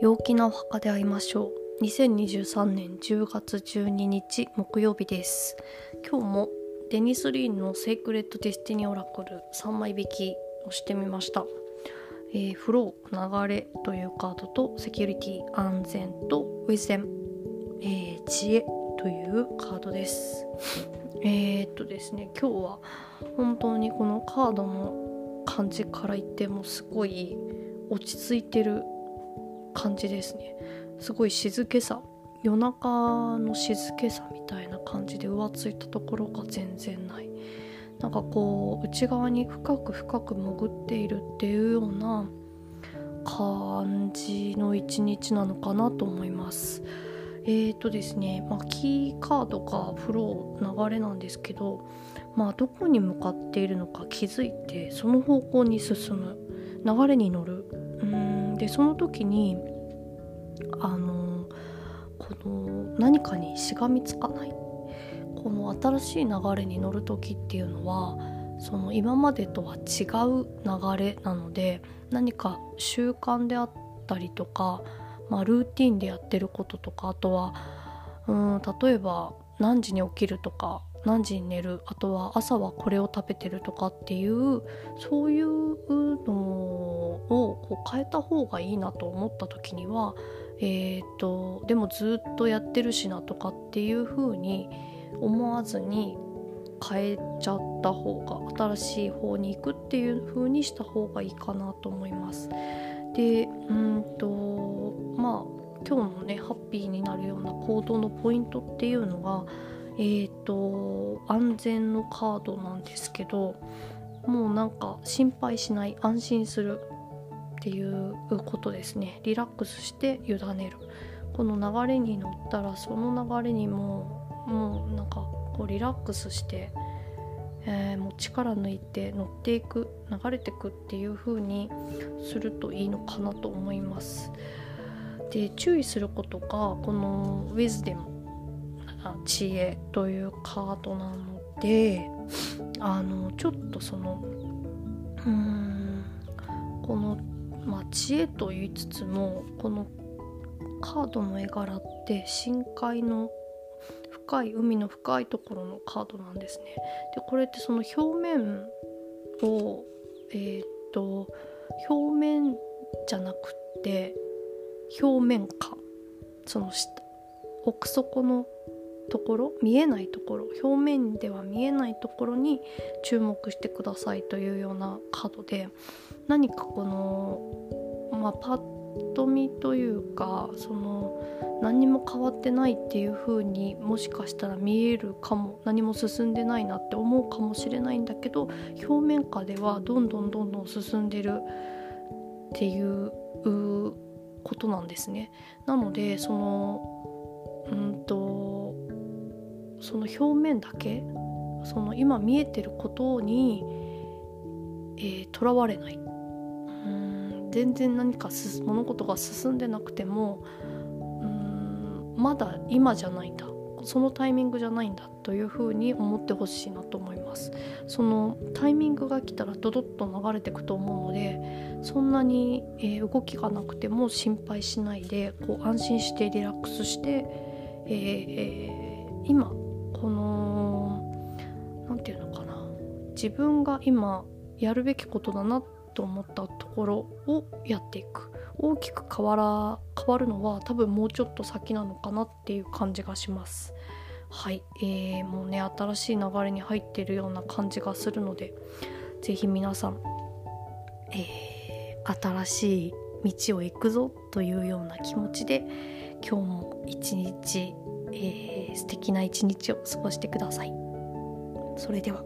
陽気なお墓で会いましょう。2023年10月12日木曜日です。今日もデニス・リンの Sacred Destiny Oracle 3枚引きをしてみました、えー、フロー流れというカードとセキュリティ安全と wisdom、えー、知恵というカードです。え、っとですね今日は本当にこのカードの感じから言ってもすごい落ち着いてる感じですね。すごい静けさ。夜中の静けさみたいな感じで浮ついたところが全然ない。なんかこう内側に深く深く潜っているっていうような感じの一日なのかなと思います。えーとですね、まあ、キーカードかフロー流れなんですけど、まあ、どこに向かっているのか気づいてその方向に進む。流れに乗る。でその時にあのこの何かにしがみつかない。この新しい流れに乗る時っていうのはその今までとは違う流れなので何か習慣であったりとかまあ、ルーティンでやってることとかあとはうん例えば何時に起きるとか何時に寝る？あとは朝はこれを食べてるとかっていうそういうのを変えた方がいいなと思った時にはえーと、でもずっとやってるしなとかっていう風に思わずに変えちゃった方が新しい方に行くっていう風にした方がいいかなと思います。でうんとまあ今日のねハッピーになるような行動のポイントっていうのがえーと安全のカードなんですけどもうなんか心配しない安心するっていうことですねリラックスして委ねるこの流れに乗ったらその流れにももうなんかこうリラックスしてえー、もう力抜いて乗っていく流れていくっていう風にするといいのかなと思います。で注意することがこの「ウィズデム」知恵というカードなのであのちょっとそのうーんこの、まあ、知恵と言いつつもこのカードの絵柄って深海の深い海の深いところのカードなんですね。でこれってその表面をえー、っと表面じゃなくって表面下その下奥底のところ見えないところ表面では見えないところに注目してくださいというようなカードで何かこの、まあ、パッと見というかその何にも変わってないっていう風にもしかしたら見えるかも何も進んでないなって思うかもしれないんだけど表面下ではどんどんどんどん進んでるっていうことなんですね。なのでそのうんとその表面だけその今見えてることにとら、えー、われない。うん全然何か物事が進んでなくてもまだ今じゃないんだ。そのタイミングじゃないんだ。というふうに思ってほしいなと思います。そのタイミングが来たらドドッと流れていくと思うのでそんなに、えー、動きがなくても心配しないでこう安心してリラックスして、えーえー、今この何て言うのかな。自分が今やるべきことだなと思ったところをやっていく。大きく変わら変わるのは多分もうちょっと先なのかなっていう感じがします。はい、えー、もうね新しい流れに入ってるような感じがするので是非皆さん、えー、新しい道を行くぞというような気持ちで今日も一日、えー、素敵な一日を過ごしてください。それでは。